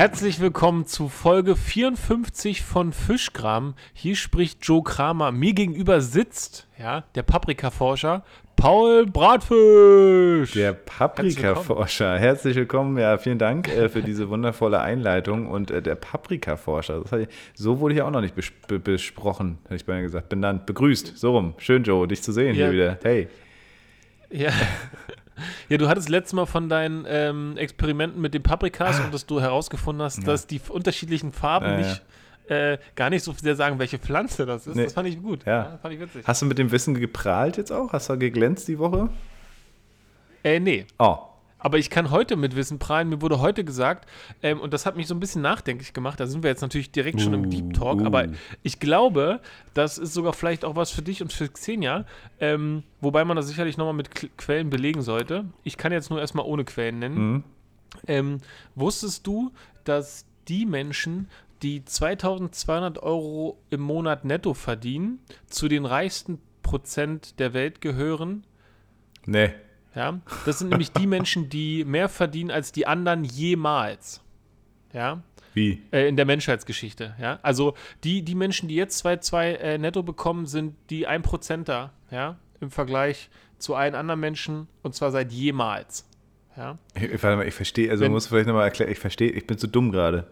Herzlich willkommen zu Folge 54 von Fischgram. Hier spricht Joe Kramer. Mir gegenüber sitzt ja, der Paprikaforscher Paul Bratfisch. Der Paprikaforscher. Herzlich willkommen. Ja, vielen Dank äh, für diese wundervolle Einleitung. Und äh, der Paprikaforscher, so wurde ich auch noch nicht bes besprochen, hätte ich beinahe gesagt, benannt, begrüßt. So rum. Schön, Joe, dich zu sehen ja. hier wieder. Hey. Ja. Ja, du hattest letztes Mal von deinen ähm, Experimenten mit den Paprikas und dass du herausgefunden hast, ja. dass die unterschiedlichen Farben ja, nicht äh, gar nicht so sehr sagen, welche Pflanze das ist. Nee. Das fand ich gut. Ja. fand ich witzig. Hast du mit dem Wissen geprahlt jetzt auch? Hast du geglänzt die Woche? Äh, nee. Oh. Aber ich kann heute mit Wissen prahlen. Mir wurde heute gesagt, ähm, und das hat mich so ein bisschen nachdenklich gemacht. Da sind wir jetzt natürlich direkt schon im Deep Talk. Uh. Aber ich glaube, das ist sogar vielleicht auch was für dich und für Xenia. Ähm, wobei man das sicherlich nochmal mit Quellen belegen sollte. Ich kann jetzt nur erstmal ohne Quellen nennen. Mhm. Ähm, wusstest du, dass die Menschen, die 2200 Euro im Monat netto verdienen, zu den reichsten Prozent der Welt gehören? Nee. Ja, das sind nämlich die Menschen, die mehr verdienen als die anderen jemals. Ja. Wie? Äh, in der Menschheitsgeschichte, ja. Also die, die Menschen, die jetzt 2,2 äh, netto bekommen, sind die 1%er, ja, im Vergleich zu allen anderen Menschen und zwar seit jemals. Ja. Ich, warte mal, ich verstehe, also Wenn, muss vielleicht nochmal erklären, ich verstehe, ich bin zu dumm gerade.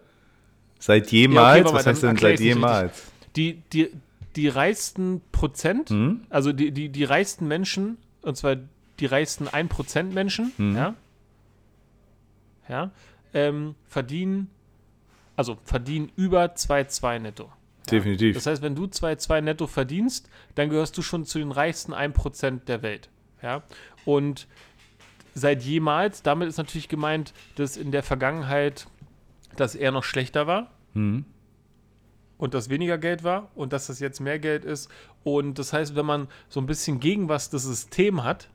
Seit jemals? Ja, okay, was heißt denn seit jemals? Die, die, die reichsten Prozent, hm? also die, die, die reichsten Menschen, und zwar die reichsten 1% Menschen, hm. ja, ja ähm, verdienen, also verdienen über 2,2 netto. Definitiv. Das heißt, wenn du 2,2 netto verdienst, dann gehörst du schon zu den reichsten 1% der Welt. Ja? Und seit jemals, damit ist natürlich gemeint, dass in der Vergangenheit das eher noch schlechter war. Mhm. Und das weniger Geld war und dass das jetzt mehr Geld ist. Und das heißt, wenn man so ein bisschen gegen was das System hat,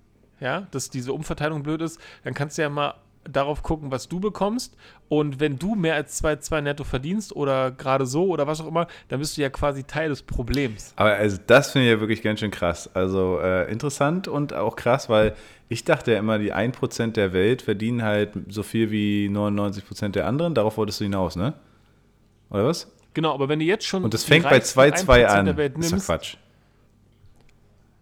ja, dass diese Umverteilung blöd ist, dann kannst du ja mal darauf gucken, was du bekommst. Und wenn du mehr als 2,2 netto verdienst oder gerade so oder was auch immer, dann bist du ja quasi Teil des Problems. Aber also das finde ich ja wirklich ganz schön krass. Also äh, interessant und auch krass, weil ich dachte ja immer, die 1% der Welt verdienen halt so viel wie 99% der anderen. Darauf wolltest du hinaus, ne? Oder was? Genau, aber wenn du jetzt schon. Und das fängt bei 2,2 an. Der Welt nimmst, das ist Quatsch.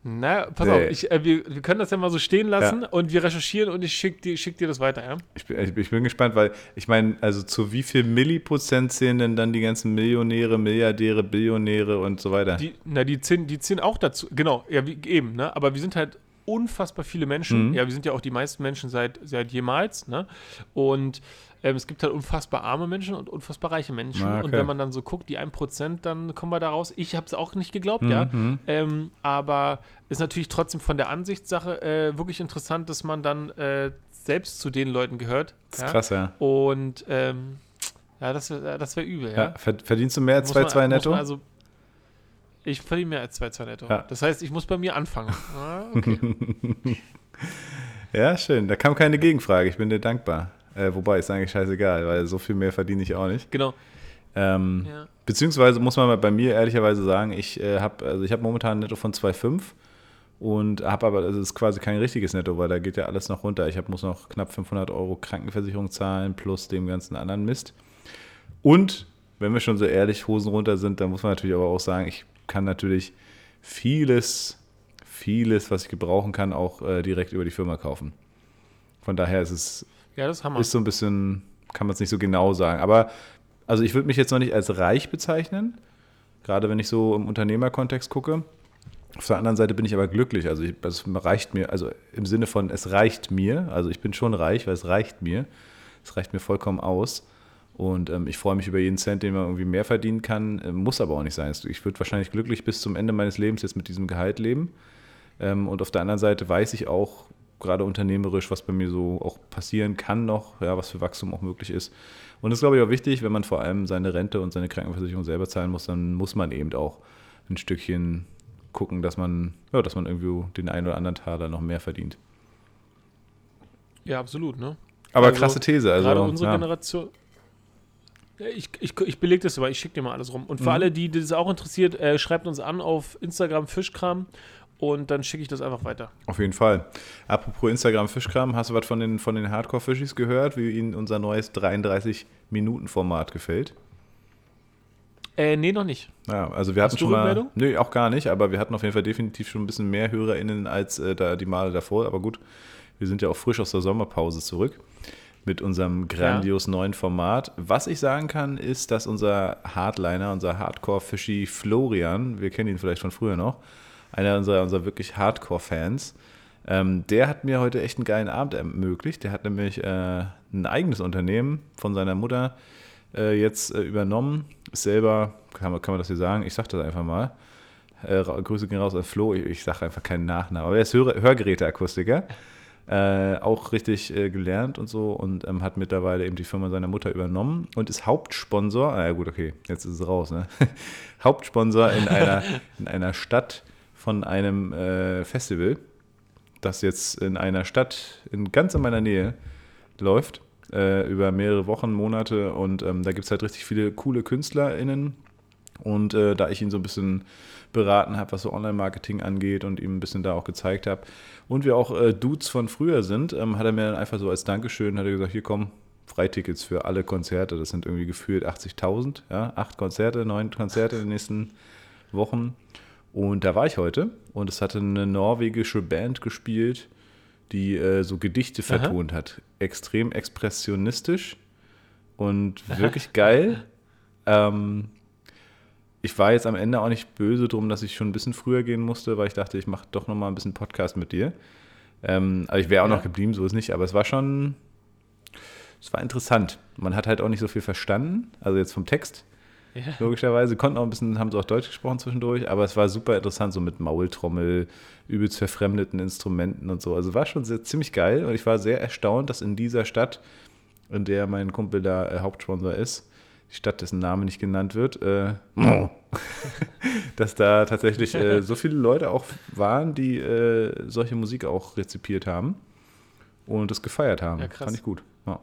Na, pass nee. auf, ich, äh, wir, wir können das ja mal so stehen lassen ja. und wir recherchieren und ich schicke dir, schick dir das weiter, ja? Ich bin, ich, bin gespannt, weil ich meine, also zu wie viel Milliprozent zählen denn dann die ganzen Millionäre, Milliardäre, Billionäre und so weiter? Die, na, die zählen, die zählen auch dazu, genau, ja, wie, eben, ne? Aber wir sind halt unfassbar viele Menschen. Mhm. Ja, wir sind ja auch die meisten Menschen seit, seit jemals, ne? Und ähm, es gibt halt unfassbar arme Menschen und unfassbar reiche Menschen. Okay. Und wenn man dann so guckt, die 1%, dann kommen wir da raus. Ich habe es auch nicht geglaubt, mhm. ja. Ähm, aber ist natürlich trotzdem von der Ansichtssache äh, wirklich interessant, dass man dann äh, selbst zu den Leuten gehört. Das ist ja? krass, ja. Und ähm, ja, das wäre das wär übel, ja. ja. Verdienst du mehr als 2,2 netto? Also, ich verdiene mehr als 2,2 netto. Ja. Das heißt, ich muss bei mir anfangen. Ah, okay. ja, schön. Da kam keine Gegenfrage. Ich bin dir dankbar. Äh, wobei ist eigentlich scheißegal, weil so viel mehr verdiene ich auch nicht. Genau. Ähm, ja. Beziehungsweise muss man bei mir ehrlicherweise sagen, ich äh, habe also hab momentan ein Netto von 2,5 und habe aber, also ist quasi kein richtiges Netto, weil da geht ja alles noch runter. Ich hab, muss noch knapp 500 Euro Krankenversicherung zahlen plus dem ganzen anderen Mist. Und wenn wir schon so ehrlich Hosen runter sind, dann muss man natürlich aber auch sagen, ich kann natürlich vieles, vieles, was ich gebrauchen kann, auch äh, direkt über die Firma kaufen. Von daher ist es ja, das ist Hammer. Ist so ein bisschen, kann man es nicht so genau sagen. Aber also ich würde mich jetzt noch nicht als reich bezeichnen, gerade wenn ich so im Unternehmerkontext gucke. Auf der anderen Seite bin ich aber glücklich. Also ich, es reicht mir, also im Sinne von, es reicht mir. Also ich bin schon reich, weil es reicht mir. Es reicht mir vollkommen aus. Und ähm, ich freue mich über jeden Cent, den man irgendwie mehr verdienen kann. Äh, muss aber auch nicht sein. Ich würde wahrscheinlich glücklich bis zum Ende meines Lebens jetzt mit diesem Gehalt leben. Ähm, und auf der anderen Seite weiß ich auch, gerade unternehmerisch, was bei mir so auch passieren kann noch, ja, was für Wachstum auch möglich ist. Und das ist, glaube ich, auch wichtig, wenn man vor allem seine Rente und seine Krankenversicherung selber zahlen muss, dann muss man eben auch ein Stückchen gucken, dass man, ja, dass man irgendwie den einen oder anderen Taler noch mehr verdient. Ja, absolut, ne? Aber also, krasse These. Also, gerade unsere ja. Generation. Ich, ich, ich belege das aber, ich schicke dir mal alles rum. Und für Mhm. alle, die das auch interessiert, äh, schreibt uns an auf Instagram Fischkram und dann schicke ich das einfach weiter. Auf jeden Fall. Apropos Instagram Fischkram, hast du was von den, von den Hardcore-Fischis gehört, wie ihnen unser neues 33-Minuten-Format gefällt? Äh, nee, noch nicht. Ja, also wir Hast hatten du schon mal. Nö, auch gar nicht, aber wir hatten auf jeden Fall definitiv schon ein bisschen mehr HörerInnen als äh, da die Male davor. Aber gut, wir sind ja auch frisch aus der Sommerpause zurück mit unserem grandios neuen Format. Was ich sagen kann, ist, dass unser Hardliner, unser Hardcore-Fischi Florian, wir kennen ihn vielleicht von früher noch, einer unserer, unserer wirklich Hardcore-Fans, ähm, der hat mir heute echt einen geilen Abend ermöglicht. Der hat nämlich äh, ein eigenes Unternehmen von seiner Mutter äh, jetzt äh, übernommen. Ist selber, kann man, kann man das hier sagen? Ich sag das einfach mal. Äh, Grüße gehen raus an Flo. Ich, ich sage einfach keinen Nachnamen. Aber er ist Hör Hörgeräteakustiker. Äh, auch richtig äh, gelernt und so und ähm, hat mittlerweile eben die Firma seiner Mutter übernommen und ist Hauptsponsor. Ah, ja, gut, okay, jetzt ist es raus. Ne? Hauptsponsor in einer, in einer Stadt von einem äh, Festival, das jetzt in einer Stadt in ganz in meiner Nähe läuft äh, über mehrere Wochen, Monate und ähm, da gibt es halt richtig viele coole KünstlerInnen und äh, da ich ihn so ein bisschen beraten habe, was so Online-Marketing angeht und ihm ein bisschen da auch gezeigt habe und wir auch äh, Dudes von früher sind, ähm, hat er mir dann einfach so als Dankeschön, hat er gesagt, hier komm, Freitickets für alle Konzerte, das sind irgendwie gefühlt 80.000, ja, acht Konzerte, neun Konzerte in den nächsten Wochen und da war ich heute und es hatte eine norwegische Band gespielt, die äh, so Gedichte Aha. vertont hat. Extrem expressionistisch und wirklich geil. Ähm, ich war jetzt am Ende auch nicht böse drum, dass ich schon ein bisschen früher gehen musste, weil ich dachte, ich mache doch noch mal ein bisschen Podcast mit dir. Ähm, aber ich wäre auch Ja. noch geblieben, so ist nicht. Aber es war schon, es war interessant. Man hat halt auch nicht so viel verstanden, also jetzt vom Text Ja. logischerweise. Konnten auch ein bisschen, haben sie auch Deutsch gesprochen zwischendurch, aber es war super interessant, so mit Maultrommel, übelst verfremdeten Instrumenten und so. Also war schon sehr, ziemlich geil und ich war sehr erstaunt, dass in dieser Stadt, in der mein Kumpel da äh, Hauptsponsor ist, die Stadt, dessen Name nicht genannt wird, äh, dass da tatsächlich äh, so viele Leute auch waren, die äh, solche Musik auch rezipiert haben und das gefeiert haben. Ja, krass. Fand ich gut. Ja.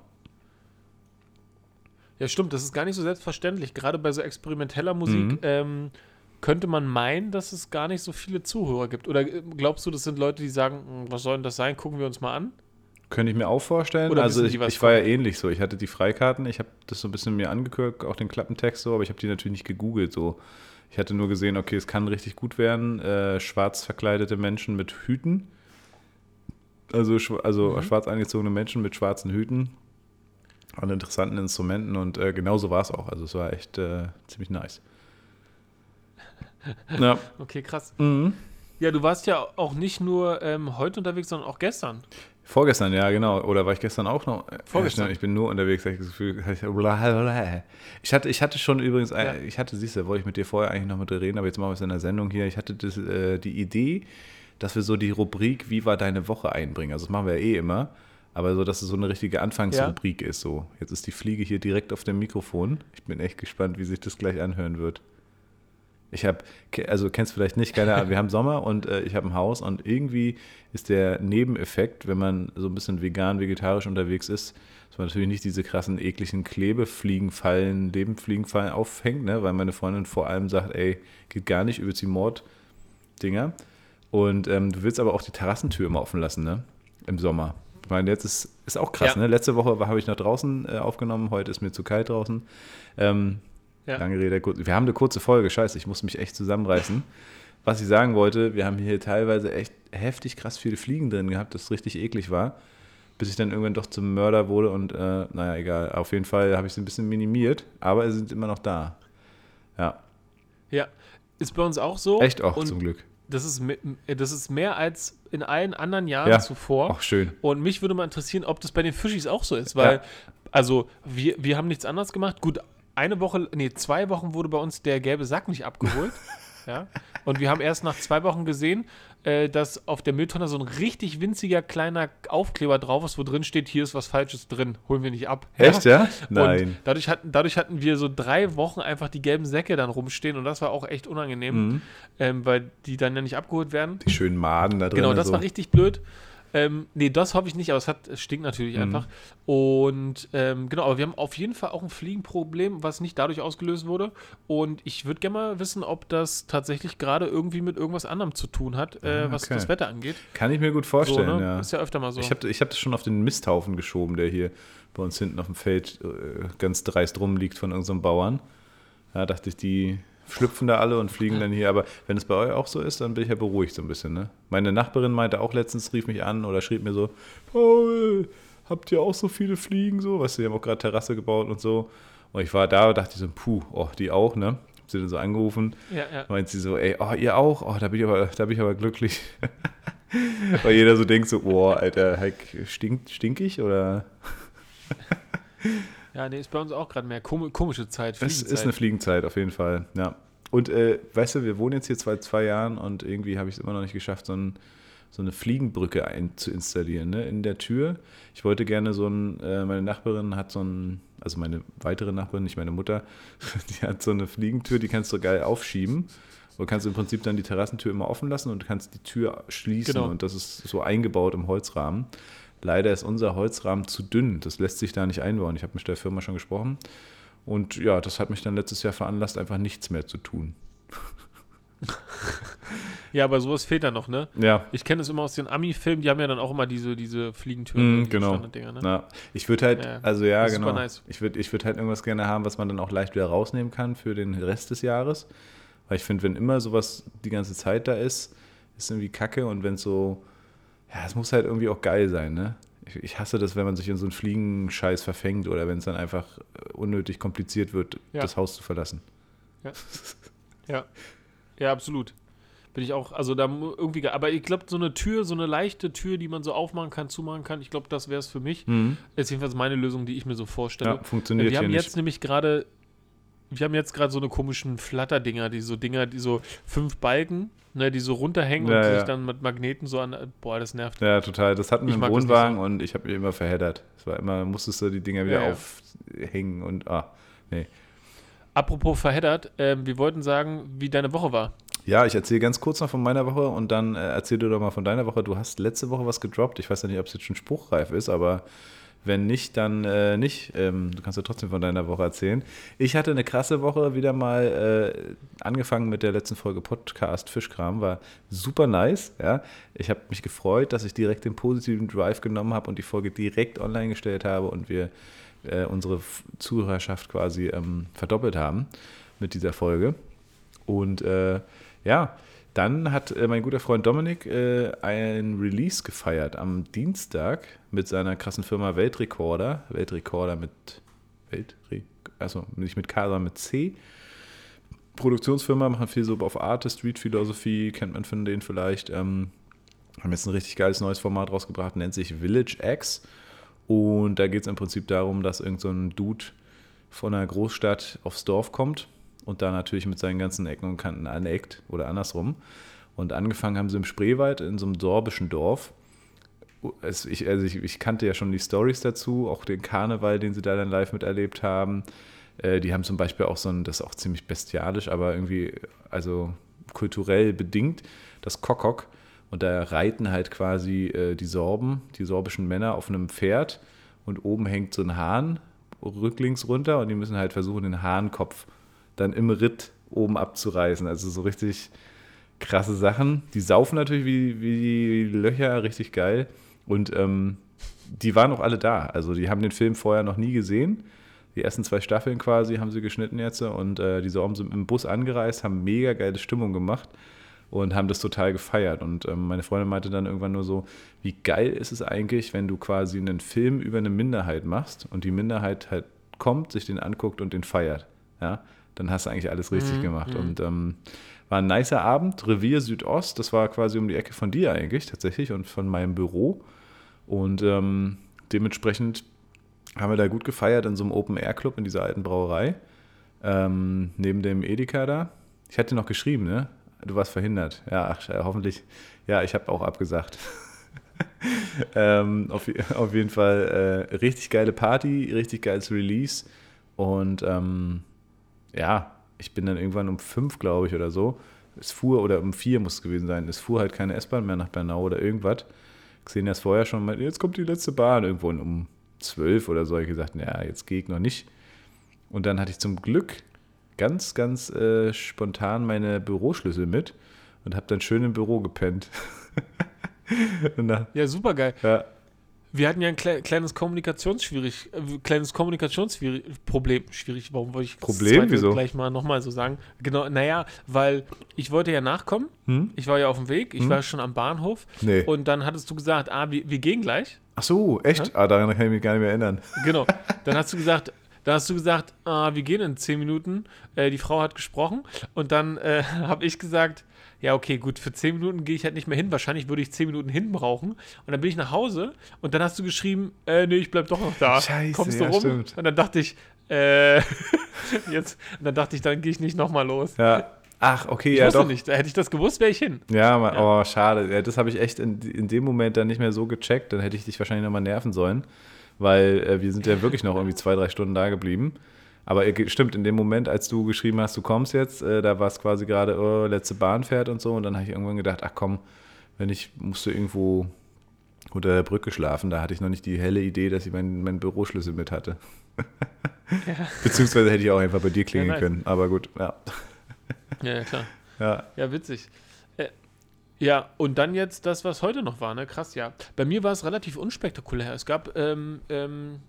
Ja, stimmt, das ist gar nicht so selbstverständlich. Gerade bei so experimenteller Musik Mhm. ähm, könnte man meinen, dass es gar nicht so viele Zuhörer gibt. Oder äh, glaubst du, das sind Leute, die sagen, "Hm, was soll denn das sein? Gucken wir uns mal an. Könnte ich mir auch vorstellen. Oder also ich, ich war ja ähnlich so. Ich hatte die Freikarten, ich habe das so ein bisschen mir angeguckt, auch den Klappentext so, aber ich habe die natürlich nicht gegoogelt so. Ich hatte nur gesehen, okay, es kann richtig gut werden. Äh, schwarz verkleidete Menschen mit Hüten. Also, also Mhm. schwarz angezogene Menschen mit schwarzen Hüten. An interessanten Instrumenten und äh, genauso war es auch. Also es war echt äh, ziemlich nice. Ja. Okay, krass. Mhm. Ja, du warst ja auch nicht nur ähm, heute unterwegs, sondern auch gestern. Vorgestern, ja, genau. Oder war ich gestern auch noch? Vorgestern. ja, Ich bin nur unterwegs, ich das Gefühl. Ich hatte, ich hatte schon übrigens, Ja. ich hatte, siehst du, wollte ich mit dir vorher eigentlich noch mit dir reden, aber jetzt machen wir es in der Sendung hier. Ich hatte das, äh, die Idee, dass wir so die Rubrik Wie war deine Woche einbringen. Also das machen wir ja eh immer. Aber so, dass es so eine richtige Anfangsrubrik ist. So, jetzt ist die Fliege hier direkt auf dem Mikrofon. Ich bin echt gespannt, wie sich das gleich anhören wird. Ich habe, also kennst vielleicht nicht, keine Ahnung, wir haben Sommer und äh, ich habe ein Haus und irgendwie ist der Nebeneffekt, wenn man so ein bisschen vegan, vegetarisch unterwegs ist, dass man natürlich nicht diese krassen, ekligen Klebefliegenfallen, Lebenfliegenfallen auffängt, ne? weil meine Freundin vor allem sagt, ey, geht gar nicht, übelst die Morddinger. Und ähm, du willst aber auch die Terrassentür immer offen lassen, ne? Im Sommer. Ich meine, jetzt ist, ist auch krass, Ja. ne? Letzte Woche habe ich noch draußen äh, aufgenommen, heute ist mir zu kalt draußen. Ähm, Ja. Lange Rede, kurz. Wir haben eine kurze Folge, scheiße, ich muss mich echt zusammenreißen. Was ich sagen wollte, wir haben hier teilweise echt heftig krass viele Fliegen drin gehabt, das richtig eklig war, bis ich dann irgendwann doch zum Mörder wurde und äh, naja, egal. Auf jeden Fall habe ich sie ein bisschen minimiert, aber sie sind immer noch da. Ja, Ja, ist bei uns auch so. echt auch zum Glück. Das ist, das ist mehr als in allen anderen Jahren Ja, zuvor. Auch schön. Und mich würde mal interessieren, ob das bei den Fischis auch so ist, weil, Ja. also, wir, wir haben nichts anderes gemacht. Gut, eine Woche, nee, zwei Wochen wurde bei uns der gelbe Sack nicht abgeholt. ja. Und wir haben erst nach zwei Wochen gesehen, äh, dass auf der Mülltonne so ein richtig winziger kleiner Aufkleber drauf ist, wo drin steht, hier ist was Falsches drin, holen wir nicht ab. Echt, ja? Und Nein. dadurch hatten, dadurch hatten wir so drei Wochen einfach die gelben Säcke dann rumstehen und das war auch echt unangenehm, Mhm. ähm, weil die dann ja nicht abgeholt werden. Die schönen Maden da drin. Genau, das so. war richtig blöd. Ähm, nee, das hoffe ich nicht, aber es, hat, es stinkt natürlich Mhm. einfach. Und ähm, genau, aber wir haben auf jeden Fall auch ein Fliegenproblem, was nicht dadurch ausgelöst wurde. Und ich würde gerne mal wissen, ob das tatsächlich gerade irgendwie mit irgendwas anderem zu tun hat, äh, Ah, was okay. das Wetter angeht. Kann ich mir gut So, vorstellen, ne? ja. Ist ja öfter mal so. Ich habe ich hab das schon auf den Misthaufen geschoben, der hier bei uns hinten auf dem Feld äh, ganz dreist rumliegt von unserem Bauern. Da dachte ich, die schlüpfen da alle und fliegen dann hier. Aber wenn es bei euch auch so ist, dann bin ich ja beruhigt so ein bisschen. Ne? Meine Nachbarin meinte auch letztens, rief mich an oder schrieb mir so, Paul, habt ihr auch so viele Fliegen so? Weißt du, die haben auch gerade Terrasse gebaut und so. Und ich war da und dachte so, puh, oh, die auch, ne? Hab sie dann so angerufen. ja, ja. Meint sie so, ey, oh, ihr auch? Oh, da bin ich aber, da bin ich aber glücklich. Weil jeder so denkt so, oh, Alter, Heik, stinkt, stinkig oder? ja, nee, ist bei uns auch gerade mehr Kom komische Zeit. Es ist eine Fliegenzeit auf jeden Fall, ja. Und äh, weißt du, wir wohnen jetzt hier seit zwei Jahren und irgendwie habe ich es immer noch nicht geschafft, so, ein, so eine Fliegenbrücke ein, zu installieren, ne? In der Tür. Ich wollte gerne so ein, äh, meine Nachbarin hat so ein, also meine weitere Nachbarin, nicht meine Mutter, die hat so eine Fliegentür, die kannst du geil aufschieben. Du kannst im Prinzip dann die Terrassentür immer offen lassen und kannst die Tür schließen. Genau. Und das ist so eingebaut im Holzrahmen. Leider ist unser Holzrahmen zu dünn. Das lässt sich da nicht einbauen. Ich habe mit der Firma schon gesprochen. Und ja, das hat mich dann letztes Jahr veranlasst, einfach nichts mehr zu tun. Ja, aber sowas fehlt dann noch, ne? Ja, Ich kenne es immer aus den Ami-Filmen, die haben ja dann auch immer diese, diese Fliegentüren, Mm, diese genau. Ne? Na, ich würde halt, Ja, also ja, genau. nice. Ich würde ich würd halt irgendwas gerne haben, was man dann auch leicht wieder rausnehmen kann für den Rest des Jahres. Weil ich finde, wenn immer sowas die ganze Zeit da ist, ist irgendwie kacke und wenn es so, ja, es muss halt irgendwie auch geil sein, ne? Ich, ich hasse das, wenn man sich in so einen Fliegenscheiß verfängt oder wenn es dann einfach äh, unnötig kompliziert wird, Ja. das Haus zu verlassen. Ja. Ja, absolut. Bin ich auch, also da irgendwie, ge- aber ich glaube, so eine Tür, so eine leichte Tür, die man so aufmachen kann, zumachen kann, ich glaube, das wäre es für mich. Ist jedenfalls meine Lösung, die ich mir so vorstelle. Ja, funktioniert wir haben jetzt nicht. nämlich gerade, wir haben jetzt gerade so eine komischen Flatterdinger, die so Dinger, die so fünf Balken, ne, die so runterhängen Ja, und ja. sich dann mit Magneten so an, boah, das nervt. Ja, total. Das hatten wir im Wohnwagen und ich habe mich immer verheddert. Es war immer, musstest du die Dinger wieder Ja, aufhängen und ah, nee. Apropos verheddert, ähm, wir wollten sagen, wie deine Woche war. Ja, ich erzähle ganz kurz noch von meiner Woche und dann äh, erzähl du doch mal von deiner Woche. Du hast letzte Woche was gedroppt. Ich weiß ja nicht, ob es jetzt schon spruchreif ist, aber wenn nicht, dann äh, nicht. Ähm, du kannst ja trotzdem von deiner Woche erzählen. Ich hatte eine krasse Woche wieder mal äh, angefangen mit der letzten Folge Podcast Fischkram. War super nice. Ja. Ich habe mich gefreut, dass ich direkt den positiven Drive genommen habe und die Folge direkt online gestellt habe und wir äh, unsere Zuhörerschaft quasi ähm, verdoppelt haben mit dieser Folge. Und äh, ja, dann hat äh, mein guter Freund Dominik äh, ein Release gefeiert am Dienstag mit seiner krassen Firma Weltrekorder. Weltrekorder mit Weltre also nicht mit K, sondern mit C. Produktionsfirma, machen viel so auf Arte, Street Philosophie, kennt man von denen vielleicht. Ähm, haben jetzt ein richtig geiles neues Format rausgebracht, nennt sich Village X. Und da geht es im Prinzip darum, dass irgend so Dude von einer Großstadt aufs Dorf kommt und da natürlich mit seinen ganzen Ecken und Kanten aneckt oder andersrum. Und angefangen haben sie im Spreewald in so einem sorbischen Dorf. Es, ich, also ich, ich kannte ja schon die Stories dazu, auch den Karneval, den sie da dann live miterlebt haben. Äh, die haben zum Beispiel auch so ein, das ist auch ziemlich bestialisch, aber irgendwie, also kulturell bedingt, das Kokok. Und da reiten halt quasi äh, die Sorben, die sorbischen Männer auf einem Pferd und oben hängt so ein Hahn rücklings runter und die müssen halt versuchen, den Hahnkopf dann im Ritt oben abzureißen. Also so richtig krasse Sachen. Die saufen natürlich wie, wie Löcher, richtig geil. Und ähm, die waren auch alle da. Also die haben den Film vorher noch nie gesehen. Die ersten zwei Staffeln quasi haben sie geschnitten jetzt und äh, die Sorben sind im Bus angereist, haben mega geile Stimmung gemacht und haben das total gefeiert. Und ähm, meine Freundin meinte dann irgendwann nur so, wie geil ist es eigentlich, wenn du quasi einen Film über eine Minderheit machst und die Minderheit halt kommt, sich den anguckt und den feiert. Ja, dann hast du eigentlich alles richtig Mhm, gemacht. mhm. Und ähm, war ein nicer Abend, Revier Südost, das war quasi um die Ecke von dir eigentlich tatsächlich und von meinem Büro. Und ähm, dementsprechend haben wir da gut gefeiert in so einem Open-Air-Club in dieser alten Brauerei. Ähm, neben dem Edeka da. Ich hatte noch geschrieben, ne? Du warst verhindert. Ja, ach, äh, hoffentlich. Ja, ich habe auch abgesagt. ähm, auf, auf jeden Fall äh, richtig geile Party, richtig geiles Release. Und ähm, ja, ich bin dann irgendwann um fünf, glaube ich, oder so. Es fuhr, oder um vier muss es gewesen sein. Es fuhr halt keine S-Bahn mehr nach Bernau oder irgendwas. Xenia ist vorher schon mal, jetzt kommt die letzte Bahn irgendwo um zwölf oder so. Ich gesagt, ja, jetzt gehe ich noch nicht. Und dann hatte ich zum Glück ganz, ganz äh, spontan meine Büroschlüssel mit und habe dann schön im Büro gepennt. ja, super geil. Ja. Wir hatten ja ein kle kleines Kommunikationsschwierig, äh, kleines Kommunikationsproblem. Schwierig, warum wollte ich Problem, das wieso? gleich mal nochmal so sagen? Genau, naja, weil ich wollte ja nachkommen. Hm? Ich war ja auf dem Weg, ich Hm? war schon am Bahnhof. Nee. Und dann hattest du gesagt, ah, wir, wir gehen gleich. Ach so, echt? Ah, daran kann ich mich gar nicht mehr erinnern. Genau. Dann hast du gesagt, dann hast du gesagt, ah, wir gehen in zehn Minuten. Äh, die Frau hat gesprochen und dann äh, habe ich gesagt, ja, okay, gut, für zehn Minuten gehe ich halt nicht mehr hin. Wahrscheinlich würde ich zehn Minuten hin brauchen. Und dann bin ich nach Hause und dann hast du geschrieben, äh, nee, ich bleib doch noch da. Scheiße, Kommst du ja, rum? stimmt. Und dann dachte ich, äh, jetzt, und dann dachte ich, dann gehe ich nicht nochmal los. Ja. Ach, okay, Ich ja doch. nicht. Hätte ich das gewusst, wäre ich hin. Ja, ma- Ja. oh, schade. Ja, das habe ich echt in, in dem Moment dann nicht mehr so gecheckt. Dann hätte ich dich wahrscheinlich nochmal nerven sollen, weil äh, wir sind ja wirklich noch irgendwie zwei, drei Stunden da geblieben. Aber äh, stimmt, in dem Moment, als du geschrieben hast, du kommst jetzt, äh, da war es quasi gerade, oh, letzte Bahn fährt und so. Und dann habe ich irgendwann gedacht, ach komm, wenn ich musste irgendwo unter der Brücke schlafen, da hatte ich noch nicht die helle Idee, dass ich meinen meinen Büroschlüssel mit hatte. Beziehungsweise hätte ich auch einfach bei dir klingeln nice. können. Aber gut, ja. Ja, ja, klar. ja. Ja, witzig. Äh, ja, und dann jetzt das, was heute noch war, ne? Krass, ja. Bei mir war es relativ unspektakulär. Es gab ähm, ähm,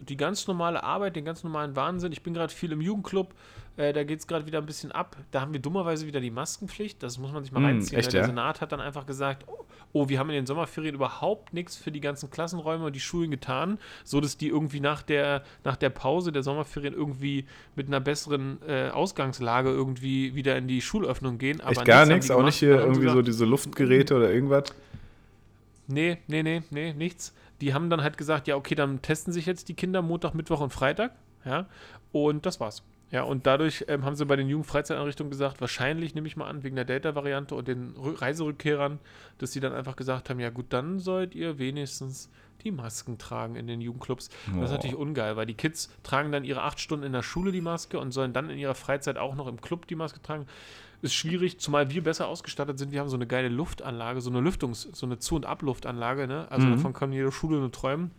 die ganz normale Arbeit, den ganz normalen Wahnsinn. Ich bin gerade viel im Jugendclub, äh, da geht es gerade wieder ein bisschen ab. Da haben wir dummerweise wieder die Maskenpflicht. Das muss man sich mal Hm, reinziehen. echt? Der ja? Senat hat dann einfach gesagt, oh, oh, wir haben in den Sommerferien überhaupt nichts für die ganzen Klassenräume und die Schulen getan, so dass die irgendwie nach der, nach der Pause der Sommerferien irgendwie mit einer besseren äh, Ausgangslage irgendwie wieder in die Schulöffnung gehen. Aber Echt gar nichts, auch nicht hier irgendwie so gesagt, diese Luftgeräte oder irgendwas. Nee, nee, nee, nee, nichts. Die haben dann halt gesagt, ja, okay, dann testen sich jetzt die Kinder Montag, Mittwoch und Freitag. Ja, und das war's. Ja, und dadurch ähm, haben sie bei den Jugendfreizeiteinrichtungen gesagt, wahrscheinlich nehme ich mal an, wegen der Delta-Variante und den Rü- Reiserückkehrern, dass sie dann einfach gesagt haben, ja gut, dann sollt ihr wenigstens die Masken tragen in den Jugendclubs. Das ist Oh. natürlich ungeil, weil die Kids tragen dann ihre acht Stunden in der Schule die Maske und sollen dann in ihrer Freizeit auch noch im Club die Maske tragen. Ist schwierig, zumal wir besser ausgestattet sind. Wir haben so eine geile Luftanlage, so eine Lüftungs-, so eine Zu- und Abluftanlage, ne? Also Mhm. davon kann jede Schule nur träumen.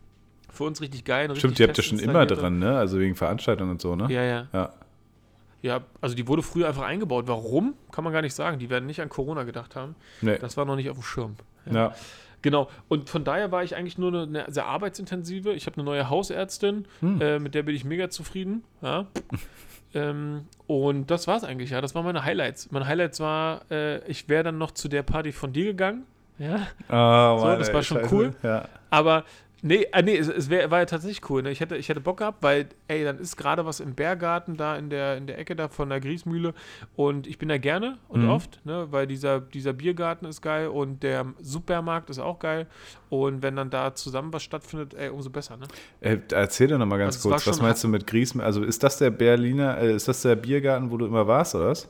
Für uns richtig geil. Stimmt, richtig die habt ihr fest schon immer dran, ne? Also wegen Veranstaltungen und so, ne? Ja, ja. Ja. Ja, also die wurde früher einfach eingebaut. Warum? Kann man gar nicht sagen. Die werden nicht an Corona gedacht haben. Nee. Das war noch nicht auf dem Schirm. Ja. Genau. Und von daher war ich eigentlich nur eine, eine sehr arbeitsintensive. Ich habe eine neue Hausärztin, Hm. äh, mit der bin ich mega zufrieden. Ja. ähm, und das war es eigentlich, ja. Das waren meine Highlights. Meine Highlights war, äh, ich wäre dann noch zu der Party von dir gegangen. Ja. Ah, So, das war schon cool. Ja. Aber nee, äh, nee es, es wär, war ja tatsächlich cool. Ne? Ich, hätte, ich hätte Bock gehabt, weil, ey, dann ist gerade was im Berggarten da in der, in der Ecke da von der Griesmühle. Und ich bin da gerne und Mhm. oft, ne? weil dieser, dieser Biergarten ist geil und der Supermarkt ist auch geil. Und wenn dann da zusammen was stattfindet, ey, umso besser. Ne? Äh, erzähl doch noch mal ganz Also kurz, was meinst du mit Griesm? Also ist das der Berliner, äh, ist das der Biergarten, wo du immer warst, oder was?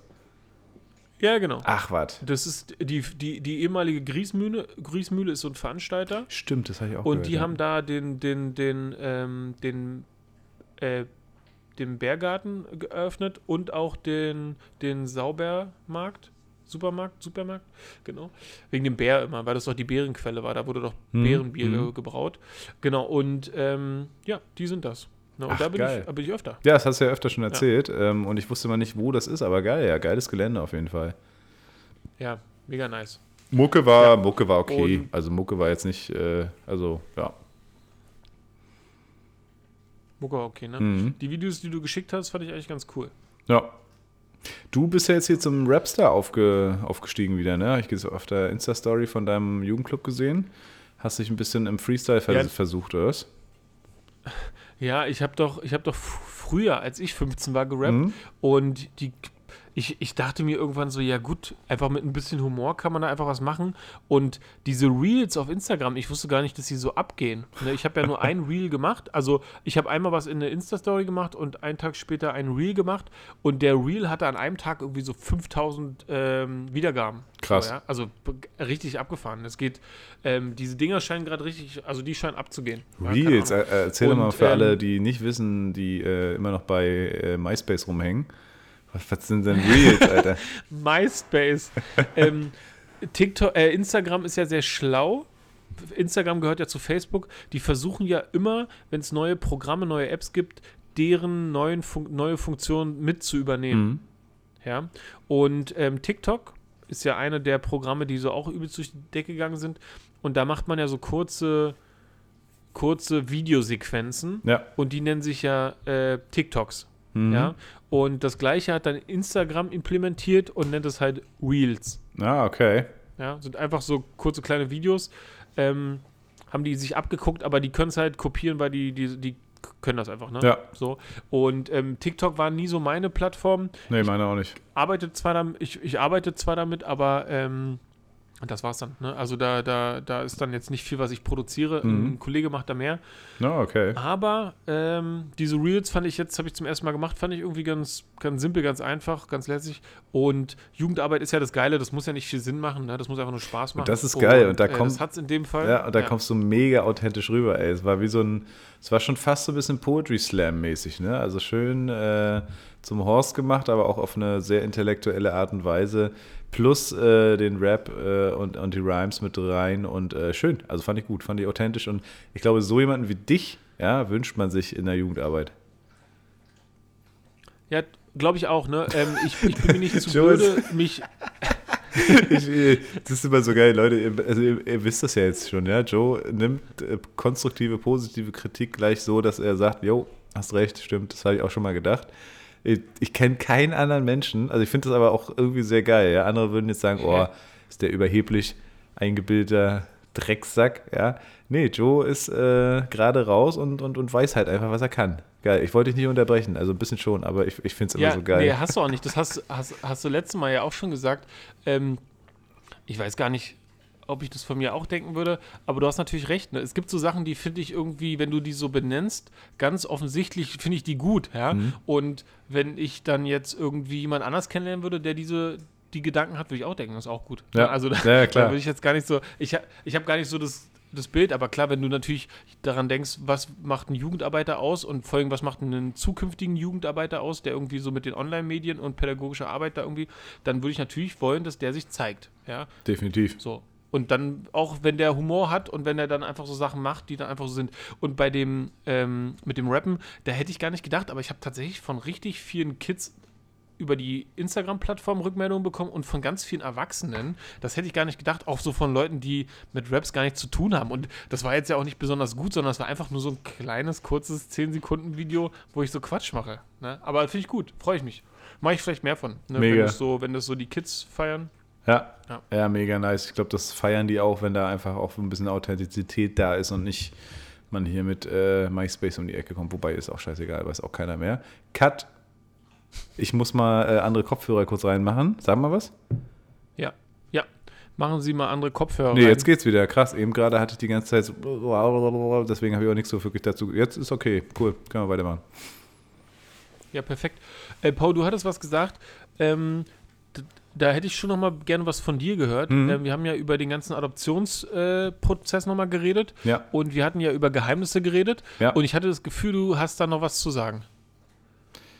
Ja, genau. Ach, was. Das ist die, die, die ehemalige Griesmühle. Griesmühle ist so ein Veranstalter. Stimmt, das habe ich auch Und gehört, die ja. haben da den, den, den, ähm, den, äh, den Bärgarten geöffnet und auch den, den Saubermarkt. Supermarkt, Supermarkt, genau. Wegen dem Bär immer, weil das doch die Beerenquelle war. Da wurde doch Beerenbier mhm. ge- gebraut. Genau, und ähm, ja, die sind das. Na, und Ach, da bin ich, da bin ich öfter. Ja, das hast du ja öfter schon erzählt. Ähm, und ich wusste mal nicht, wo das ist, aber geil, ja, geiles Gelände auf jeden Fall. Ja, mega nice. Mucke war, Ja. Mucke war okay. Und- also Mucke war jetzt nicht, äh, also ja. Mucke, okay, ne? Mhm. Die Videos, die du geschickt hast, fand ich eigentlich ganz cool. Ja. Du bist ja jetzt hier zum Rapstar aufge, aufgestiegen wieder, ne? Ich habe auf der Insta-Story von deinem Jugendclub gesehen. Hast dich ein bisschen im Freestyle Ja. versucht, oder was? Ja, ich habe doch, ich habe doch früher, als ich 15 war, gerappt Mhm. und die, ich, ich dachte mir irgendwann so, ja gut, einfach mit ein bisschen Humor kann man da einfach was machen und diese Reels auf Instagram, ich wusste gar nicht, dass sie so abgehen. Ne, ich habe ja nur ein Reel gemacht, also ich habe einmal was in eine Insta-Story gemacht und einen Tag später ein Reel gemacht und der Reel hatte an einem Tag irgendwie so 5000 ähm, Wiedergaben. Krass. So, ja? Also richtig abgefahren. Es geht, ähm, diese Dinger scheinen gerade richtig, also die scheinen abzugehen. Ja, Reels, Ahnung. äh, äh, erzähl doch mal Und, für ähm, alle, die nicht wissen, die äh, immer noch bei äh, MySpace rumhängen. Was, sind denn Reels, Alter? MySpace. ähm, TikTok, äh, Instagram ist ja sehr schlau. Instagram gehört ja zu Facebook, die versuchen ja immer, wenn es neue Programme, neue Apps gibt, deren neuen Fun neue Funktionen mit zu übernehmen. Mhm. Ja. Und ähm, TikTok ist ja eine der Programme, die so auch übelst durch die Decke gegangen sind. Und da macht man ja so kurze, kurze Videosequenzen. Ja. Und die nennen sich ja äh, TikToks. Mhm. Ja. Und das gleiche hat dann Instagram implementiert und nennt es halt Reels. Ah, okay. Ja. Sind einfach so kurze kleine Videos. Ähm, haben die sich abgeguckt, aber die können es halt kopieren, weil die, die, die können das einfach, ne? Ja. So. Und ähm, TikTok war nie so meine Plattform. Nee, meine auch nicht. Arbeite zwar damit, ich, ich arbeite zwar damit, aber ähm, das war's dann. Ne? Also da, da, da ist dann jetzt nicht viel, was ich produziere. Mhm. Ein Kollege macht da mehr. Ah, okay. Aber ähm, diese Reels fand ich jetzt, habe ich zum ersten Mal gemacht, fand ich irgendwie ganz, ganz simpel, ganz einfach, ganz lässig. Und Jugendarbeit ist ja das Geile, das muss ja nicht viel Sinn machen, ne? das muss einfach nur Spaß machen. das ist geil. Und da äh, kommt- Das hat's in dem Fall. Ja, und da kommst du mega authentisch rüber, ey. Es war wie so ein, es war schon fast so ein bisschen Poetry Slam mäßig, ne? Also schön äh, zum Horst gemacht, aber auch auf eine sehr intellektuelle Art und Weise. Plus äh, den Rap äh, und, und die Rhymes mit rein und äh, schön. Also fand ich gut, fand ich authentisch und ich glaube, so jemanden wie dich, ja, wünscht man sich in der Jugendarbeit. Ja, glaube ich auch, ne? Ähm, ich, ich bin mir nicht zu blöde, mich. Ich, äh, das ist immer so geil, Leute. Ihr, also ihr, ihr wisst das ja jetzt schon, ja. Joe nimmt äh, konstruktive, positive Kritik gleich so, dass er sagt, jo, hast recht, stimmt, das habe ich auch schon mal gedacht. Ich, kenne keinen anderen Menschen, also ich finde das aber auch irgendwie sehr geil, ja. Andere würden jetzt sagen, oh, ist der überheblich eingebildeter Drecksack, ja. Nee, Joe ist äh, gerade raus und, und, und weiß halt einfach, was er kann. Geil. Ich wollte dich nicht unterbrechen, also ein bisschen schon, aber ich, ich finde es immer Ja, so geil. nee, hast du auch nicht. Das hast, hast, hast du letztes Mal ja auch schon gesagt. Ähm, ich weiß gar nicht, ob ich das von mir auch denken würde, aber du hast natürlich recht. Ne? Es gibt so Sachen, die finde ich irgendwie, wenn du die so benennst, ganz offensichtlich finde ich die gut. Ja? Mhm. Und wenn ich dann jetzt irgendwie jemand anders kennenlernen würde, der diese die Gedanken hat, würde ich auch denken, das ist auch gut. Ja. Also da, Ja, klar. da würde ich jetzt gar nicht so, ich, ich habe gar nicht so das, das Bild, aber klar, wenn du natürlich daran denkst, was macht ein Jugendarbeiter aus und vor allem, was macht einen zukünftigen Jugendarbeiter aus, der irgendwie so mit den Online-Medien und pädagogischer Arbeit da irgendwie, dann würde ich natürlich wollen, dass der sich zeigt. Ja, Definitiv. so. Und dann auch, wenn der Humor hat und wenn er dann einfach so Sachen macht, die dann einfach so sind. Und bei dem, ähm, mit dem Rappen, da hätte ich gar nicht gedacht, aber ich habe tatsächlich von richtig vielen Kids über die Instagram-Plattform Rückmeldungen bekommen und von ganz vielen Erwachsenen. Das hätte ich gar nicht gedacht, auch so von Leuten, die mit Raps gar nichts zu tun haben. Und das war jetzt ja auch nicht besonders gut, sondern es war einfach nur so ein kleines, kurzes 10-Sekunden-Video, wo ich so Quatsch mache. Ne? Aber finde ich gut, freue ich mich. Mache ich vielleicht mehr von. Ne? Mega. Wenn, das so, wenn das so die Kids feiern. Ja, Ja. ja, mega nice. Ich glaube, das feiern die auch, wenn da einfach auch ein bisschen Authentizität da ist und nicht man hier mit äh, MySpace um die Ecke kommt. Wobei ist auch scheißegal, weiß auch keiner mehr. Cut. Ich muss mal äh, andere Kopfhörer kurz reinmachen. Sag mal was? Ja, ja. Machen Sie mal andere Kopfhörer. Nee, rein. jetzt geht's wieder. Krass. Eben gerade hatte ich die ganze Zeit so. Deswegen habe ich auch nichts so wirklich dazu. Jetzt ist okay. Cool. Können wir weitermachen. Ja, perfekt. Äh, Paul, du hattest was gesagt. Ähm, da hätte ich schon noch mal gerne was von dir gehört. Mhm. Ähm, wir haben ja über den ganzen Adoptionsprozess äh, noch mal geredet. Ja. Und wir hatten ja über Geheimnisse geredet. Ja. Und ich hatte das Gefühl, du hast da noch was zu sagen.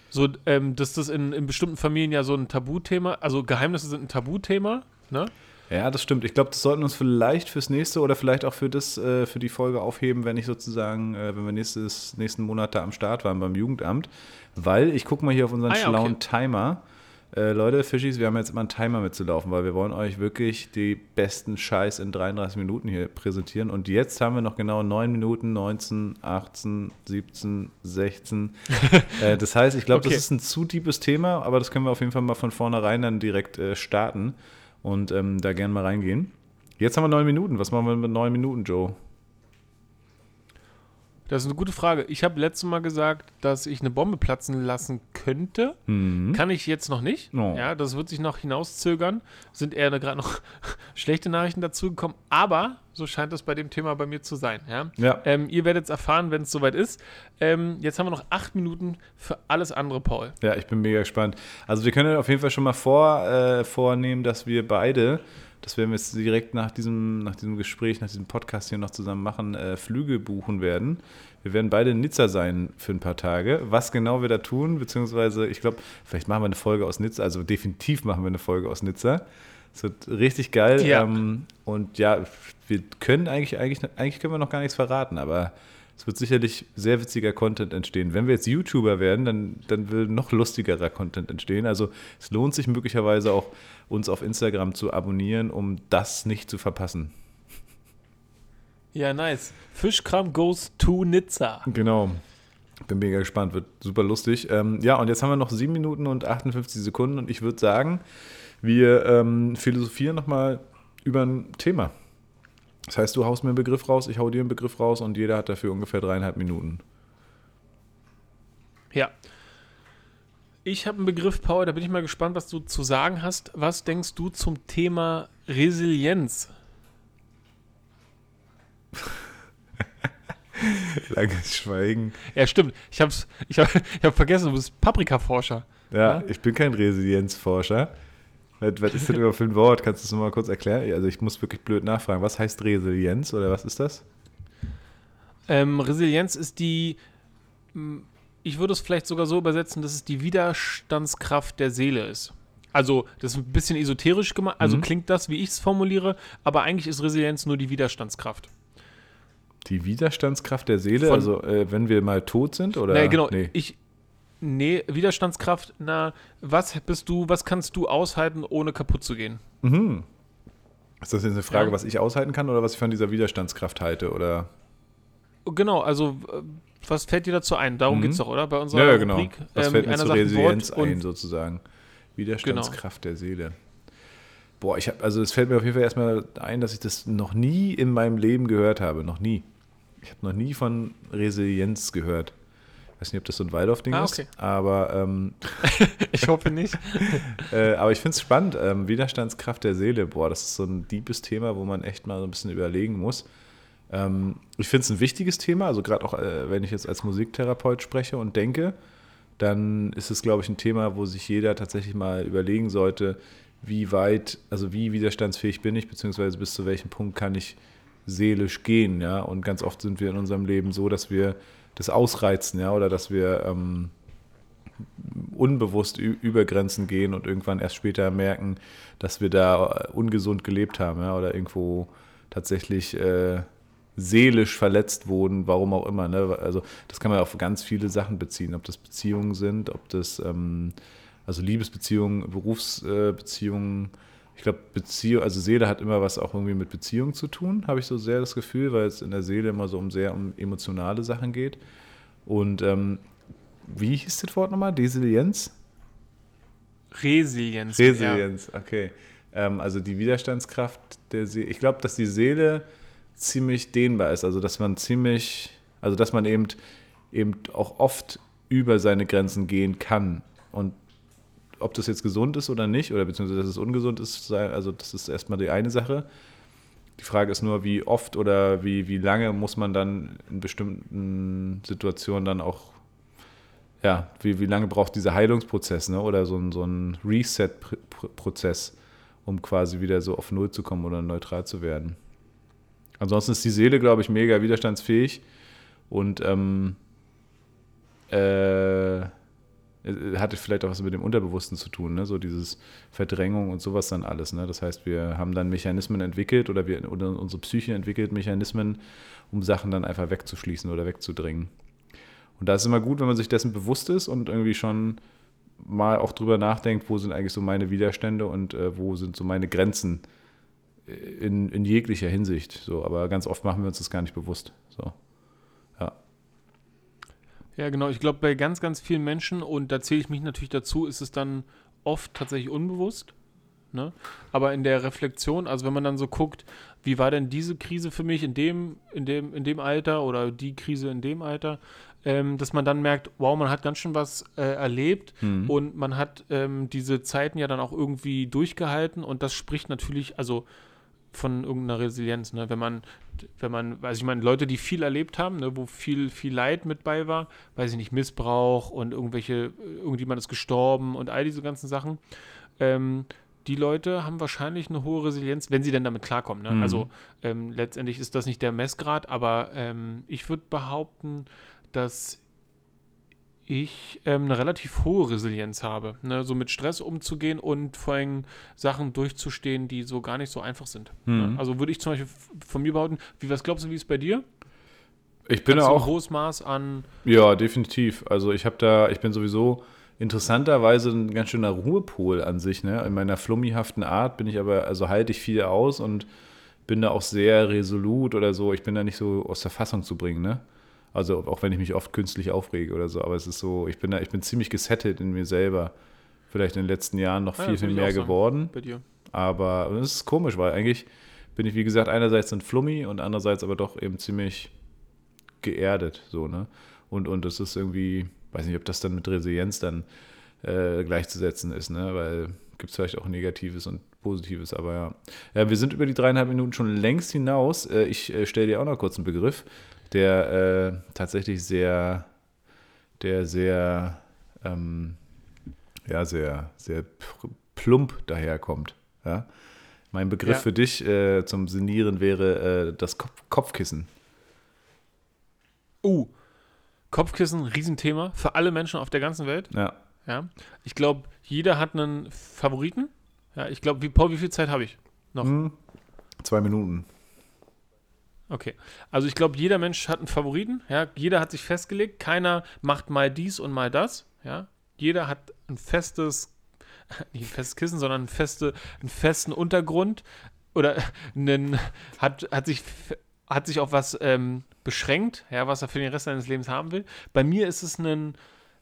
So, ähm, dass das in, in bestimmten Familien ja so ein Tabuthema, also Geheimnisse sind ein Tabuthema, ne? Ja, das stimmt. Ich glaube, das sollten wir uns vielleicht fürs nächste oder vielleicht auch für das, äh, für die Folge aufheben, wenn ich sozusagen, äh, wenn wir nächstes, nächsten Monat da am Start waren beim Jugendamt. Weil ich gucke mal hier auf unseren Ah ja, schlauen okay. Timer. Äh, Leute, Fischis, wir haben jetzt immer einen Timer mitzulaufen, weil wir wollen euch wirklich die besten Scheiß in 33 Minuten hier präsentieren. Und jetzt haben wir noch genau 9 Minuten, 19, 18, 17, 16. äh, das heißt, ich glaube, Okay. das ist ein zu deepes Thema, aber das können wir auf jeden Fall mal von vornherein dann direkt äh, starten und ähm, da gerne mal reingehen. Jetzt haben wir neun Minuten. Was machen wir mit neun Minuten, Joe? Das ist eine gute Frage. Ich habe letztes Mal gesagt, dass ich eine Bombe platzen lassen könnte. Mhm. Kann ich jetzt noch nicht. Oh. Ja, das wird sich noch hinauszögern. Sind eher gerade noch schlechte Nachrichten dazugekommen. Aber so scheint es bei dem Thema bei mir zu sein. Ja? Ja. Ähm, ihr werdet es erfahren, wenn es soweit ist. Ähm, jetzt haben wir noch acht Minuten für alles andere, Paul. Ja, ich bin mega gespannt. Also wir können auf jeden Fall schon mal vor, äh, vornehmen, dass wir beide, das werden wir jetzt direkt nach diesem, nach diesem Gespräch, nach diesem Podcast hier noch zusammen machen, äh, Flüge buchen werden. Wir werden beide in Nizza sein für ein paar Tage. Was genau wir da tun, beziehungsweise ich glaube, vielleicht machen wir eine Folge aus Nizza, also definitiv machen wir eine Folge aus Nizza. Es wird richtig geil. Ja. Ähm, und ja, wir können eigentlich, eigentlich, eigentlich können wir noch gar nichts verraten, aber es wird sicherlich sehr witziger Content entstehen. Wenn wir jetzt YouTuber werden, dann, dann will noch lustigerer Content entstehen. Also es lohnt sich möglicherweise auch, uns auf Instagram zu abonnieren, um das nicht zu verpassen. Ja, nice. Fischkram goes to Nizza. Genau. Bin mega gespannt, wird super lustig. Ähm, ja, und jetzt haben wir noch 7 Minuten und 58 Sekunden und ich würde sagen, wir ähm, philosophieren nochmal über ein Thema. Das heißt, du haust mir einen Begriff raus, ich hau dir einen Begriff raus und jeder hat dafür ungefähr dreieinhalb Minuten. Ja. Ich habe einen Begriff, Paul, da bin ich mal gespannt, was du zu sagen hast. Was denkst du zum Thema Resilienz? Langes Schweigen. Ja, stimmt. Ich habe ich hab, ich hab vergessen, du bist Paprikaforscher. Ja, Ja? ich bin kein Resilienzforscher. Was, ist denn überhaupt für ein Wort? Kannst du das nochmal kurz erklären? Also ich muss wirklich blöd nachfragen. Was heißt Resilienz oder was ist das? Ähm, Resilienz ist die, m, ich würde es vielleicht sogar so übersetzen, dass es die Widerstandskraft der Seele ist. Also, das ist ein bisschen esoterisch gemacht, also Mhm. klingt das, wie ich es formuliere, aber eigentlich ist Resilienz nur die Widerstandskraft. Die Widerstandskraft der Seele, Von- also äh, wenn wir mal tot sind oder? nee, genau. Nee. Ich, nee, Widerstandskraft, na, was bist du, was kannst du aushalten, ohne kaputt zu gehen? Mhm. Ist das jetzt eine Frage, Ja. was ich aushalten kann oder was ich von dieser Widerstandskraft halte? Oder? Genau, also, was fällt dir dazu ein? Darum Mhm. geht's doch, oder? Bei unserer Ja, ja, genau. Rubrik. Was Ähm, fällt mir zur Resilienz ein, sozusagen? Widerstandskraft der Seele. Boah, ich habe, also es fällt mir auf jeden Fall erstmal ein, dass ich das noch nie in meinem Leben gehört habe. Noch nie. Ich habe noch nie von Resilienz gehört. Ich weiß nicht, ob das so ein Waldorf-Ding Ah, ist, okay. aber, ähm, Ich hoffe nicht. äh, aber ich finde es spannend. Ähm, Widerstandskraft der Seele, boah, das ist so ein deepes Thema, wo man echt mal so ein bisschen überlegen muss. Ähm, ich finde es ein wichtiges Thema, also gerade auch, äh, wenn ich jetzt als Musiktherapeut spreche und denke, dann ist es, glaube ich, ein Thema, wo sich jeder tatsächlich mal überlegen sollte, wie weit, also wie widerstandsfähig bin ich, beziehungsweise bis zu welchem Punkt kann ich seelisch gehen, ja. Und ganz oft sind wir in unserem Leben so, dass wir das ausreizen, ja, oder dass wir ähm, unbewusst über Grenzen gehen und irgendwann erst später merken, dass wir da äh, ungesund gelebt haben, ja, oder irgendwo tatsächlich äh, seelisch verletzt wurden, warum auch immer. Ne? Also das kann man auf ganz viele Sachen beziehen, ob das Beziehungen sind, ob das ähm, also Liebesbeziehungen, Berufsbeziehungen. Ich glaube, Beziehung, also Seele hat immer was auch irgendwie mit Beziehung zu tun, habe ich so sehr das Gefühl, weil es in der Seele immer so um sehr um emotionale Sachen geht. Und ähm, wie hieß das Wort nochmal? Resilienz? Resilienz. Resilienz, okay. Ähm, also die Widerstandskraft der Seele. Ich glaube, dass die Seele ziemlich dehnbar ist. Also dass man ziemlich, also dass man eben, eben auch oft über seine Grenzen gehen kann. Und ob das jetzt gesund ist oder nicht, oder beziehungsweise dass es ungesund ist, also das ist erstmal die eine Sache. Die Frage ist nur, wie oft oder wie, wie lange muss man dann in bestimmten Situationen dann auch, ja, wie, wie lange braucht dieser Heilungsprozess, ne? Oder so ein, so ein Reset-Prozess, um quasi wieder so auf Null zu kommen oder neutral zu werden. Ansonsten ist die Seele, glaube ich, mega widerstandsfähig und ähm, äh, hatte vielleicht auch was mit dem Unterbewussten zu tun, ne? so dieses Verdrängung und sowas dann alles. Ne? Das heißt, wir haben dann Mechanismen entwickelt oder, wir, oder unsere Psyche entwickelt Mechanismen, um Sachen dann einfach wegzuschließen oder wegzudringen. Und da ist es immer gut, wenn man sich dessen bewusst ist und irgendwie schon mal auch drüber nachdenkt, wo sind eigentlich so meine Widerstände und äh, wo sind so meine Grenzen in, in jeglicher Hinsicht. So, aber ganz oft machen wir uns das gar nicht bewusst. So. Ja. Genau. Ich glaube, bei ganz, ganz vielen Menschen, und da zähle ich mich natürlich dazu, ist es dann oft tatsächlich unbewusst. Ne? Aber in der Reflexion, also wenn man dann so guckt, wie war denn diese Krise für mich in dem, in dem, in dem Alter oder die Krise in dem Alter, ähm, dass man dann merkt, wow, man hat ganz schön was äh, erlebt Mhm. und man hat ähm, diese Zeiten ja dann auch irgendwie durchgehalten und das spricht natürlich, also von irgendeiner Resilienz, ne? Wenn man, wenn man, weiß ich meine, Leute, die viel erlebt haben, ne, wo viel, viel Leid mit bei war, weiß ich nicht, Missbrauch und irgendwelche, irgendjemand ist gestorben und all diese ganzen Sachen, ähm, die Leute haben wahrscheinlich eine hohe Resilienz, wenn sie denn damit klarkommen. Ne? Mhm. Also ähm, letztendlich ist das nicht der Messgrad, aber ähm, ich würde behaupten, dass ich ähm, eine relativ hohe Resilienz habe, ne? so mit Stress umzugehen und vor allem Sachen durchzustehen, die so gar nicht so einfach sind. Ne? Mhm. Also würde ich zum Beispiel von mir behaupten, wie was glaubst du, wie es bei dir? Ich bin Hast du ein auch hohes Maß an Ja, definitiv. Also ich habe da, ich bin sowieso interessanterweise ein ganz schöner Ruhepol an sich. Ne? In meiner flummihaften Art bin ich aber, also halte ich viel aus und bin da auch sehr resolut oder so. Ich bin da nicht so aus der Fassung zu bringen. Ne? Also auch wenn ich mich oft künstlich aufrege oder so. Aber es ist so, ich bin da, ich bin ziemlich gesettet in mir selber. Vielleicht in den letzten Jahren noch Ja, viel, viel mehr geworden. bei dir. Aber es ist komisch, weil eigentlich bin ich, wie gesagt, einerseits ein Flummi und andererseits aber doch eben ziemlich geerdet, so, ne? Und, und das ist irgendwie, weiß nicht, ob das dann mit Resilienz dann äh, gleichzusetzen ist, ne? Weil gibt es vielleicht auch Negatives und Positives, aber ja. Ja, wir sind über die dreieinhalb Minuten schon längst hinaus. Äh, ich äh, stelle dir auch noch kurz einen Begriff, der äh, tatsächlich sehr, der sehr, ähm, ja, sehr, sehr plump daherkommt, ja. Mein Begriff Ja. für dich äh, zum Sinieren wäre äh, das Kopf Kopfkissen. Uh, Kopfkissen, Riesenthema für alle Menschen auf der ganzen Welt. Ja. Ja. Ich glaube, jeder hat einen Favoriten. Ja, ich glaube, wie, Paul, wie viel Zeit habe ich? Noch. Hm, zwei Minuten. Okay. Also ich glaube, jeder Mensch hat einen Favoriten. Ja, jeder hat sich festgelegt. Keiner macht mal dies und mal das. Ja, jeder hat ein festes, nicht ein festes Kissen, sondern ein feste, einen festen Untergrund oder einen, hat, hat sich hat sich auf was ähm, beschränkt, ja, was er für den Rest seines Lebens haben will. Bei mir ist es ein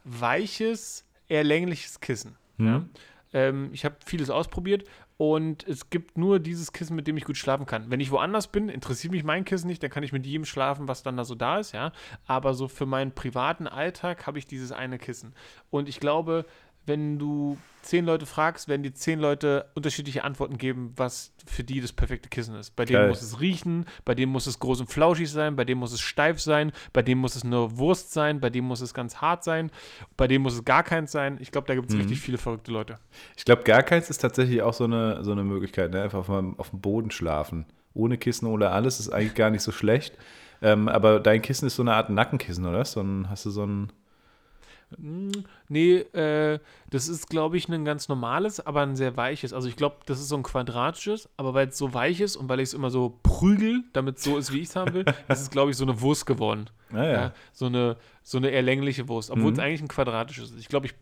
weiches, eher längliches Kissen. Ja. Hm. Ähm, ich habe vieles ausprobiert und es gibt nur dieses Kissen, mit dem ich gut schlafen kann. Wenn ich woanders bin, interessiert mich mein Kissen nicht, dann kann ich mit jedem schlafen, was dann da so da ist, ja. Aber so für meinen privaten Alltag habe ich dieses eine Kissen. Und ich glaube, wenn du zehn Leute fragst, werden dir zehn Leute unterschiedliche Antworten geben, was für die das perfekte Kissen ist. Bei dem Geil. muss es riechen, bei dem muss es groß und flauschig sein, bei dem muss es steif sein, bei dem muss es nur Wurst sein, bei dem muss es ganz hart sein, bei dem muss es gar keins sein. Ich glaube, da gibt es Mhm. richtig viele verrückte Leute. Ich glaube, gar keins ist tatsächlich auch so eine, so eine Möglichkeit. Ne? Einfach auf, dem- auf dem Boden schlafen. Ohne Kissen, ohne alles ist eigentlich gar nicht so schlecht. Ähm, aber dein Kissen ist so eine Art Nackenkissen, oder? So ein, hast du so ein. Mm, Nee, äh, das ist, glaube ich, ein ganz normales, aber ein sehr weiches. Also ich glaube, das ist so ein quadratisches, aber weil es so weich ist und weil ich es immer so prügel, damit es so ist, wie ich es haben will, ist es, glaube ich, so eine Wurst geworden. Naja. Ja. so, eine, so eine eher längliche Wurst, obwohl Mhm. es eigentlich ein quadratisches ist. Ich glaube, ich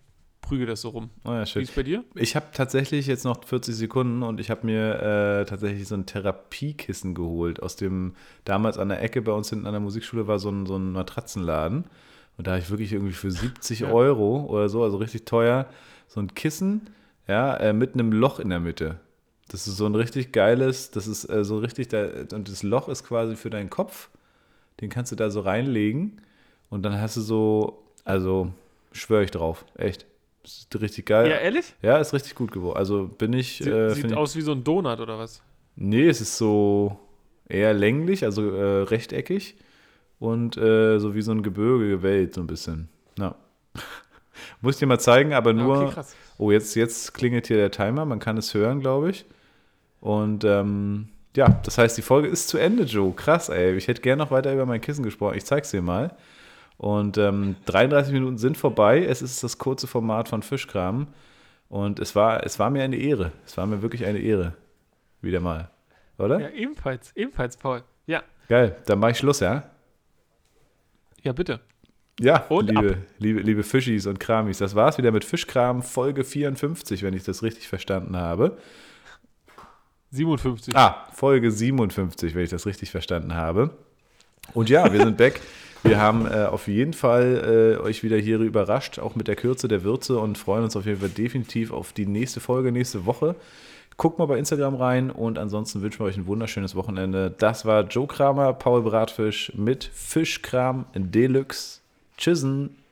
prügel das so rum. Wie Ah, schön. ist es bei dir? Ich habe tatsächlich jetzt noch 40 Sekunden und ich habe mir äh, tatsächlich so ein Therapiekissen geholt. Aus dem, damals an der Ecke bei uns hinten an der Musikschule war so ein, so ein Matratzenladen. Und da habe ich wirklich irgendwie für 70 Ja. Euro oder so, also richtig teuer, so ein Kissen, ja, äh, mit einem Loch in der Mitte. Das ist so ein richtig geiles, das ist äh, so richtig, da, und das Loch ist quasi für deinen Kopf. Den kannst du da so reinlegen und dann hast du so, also schwöre ich drauf, echt. Das ist richtig geil. Ja, ehrlich? Ja, ist richtig gut geworden. Also bin ich. Sie, Äh, sieht aus wie so ein Donut oder was? nee, es ist so eher länglich, also äh, rechteckig und äh, so wie so ein Gebirge gewellt, so ein bisschen. Ja. Muss ich dir mal zeigen, aber nur. okay, krass. oh, jetzt, jetzt klingelt hier der Timer, man kann es hören, glaube ich. Und ähm, ja, das heißt, die Folge ist zu Ende, Joe. Krass, ey. Ich hätte gerne noch weiter über mein Kissen gesprochen. Ich zeig's dir mal. Und ähm, 33 Minuten sind vorbei. Es ist das kurze Format von Fischkram. Und es war, es war mir eine Ehre. Es war mir wirklich eine Ehre. Wieder mal. Oder? Ja, ebenfalls, ebenfalls, Paul. Ja, Geil. Dann mache ich Schluss, ja? Ja, bitte. Ja, Und liebe, ab. liebe, liebe Fischis und Kramis. Das war's wieder mit Fischkram Folge 54, wenn ich das richtig verstanden habe. 57. Ah, Folge 57, wenn ich das richtig verstanden habe. Und ja, wir sind back. Wir haben äh, auf jeden Fall äh, euch wieder hier überrascht, auch mit der Kürze der Würze und freuen uns auf jeden Fall definitiv auf die nächste Folge nächste Woche. Guckt mal bei Instagram rein und ansonsten wünschen wir euch ein wunderschönes Wochenende. Das war Joe Kramer, Paul Bratfisch mit Fischkram Deluxe. Tschüssen.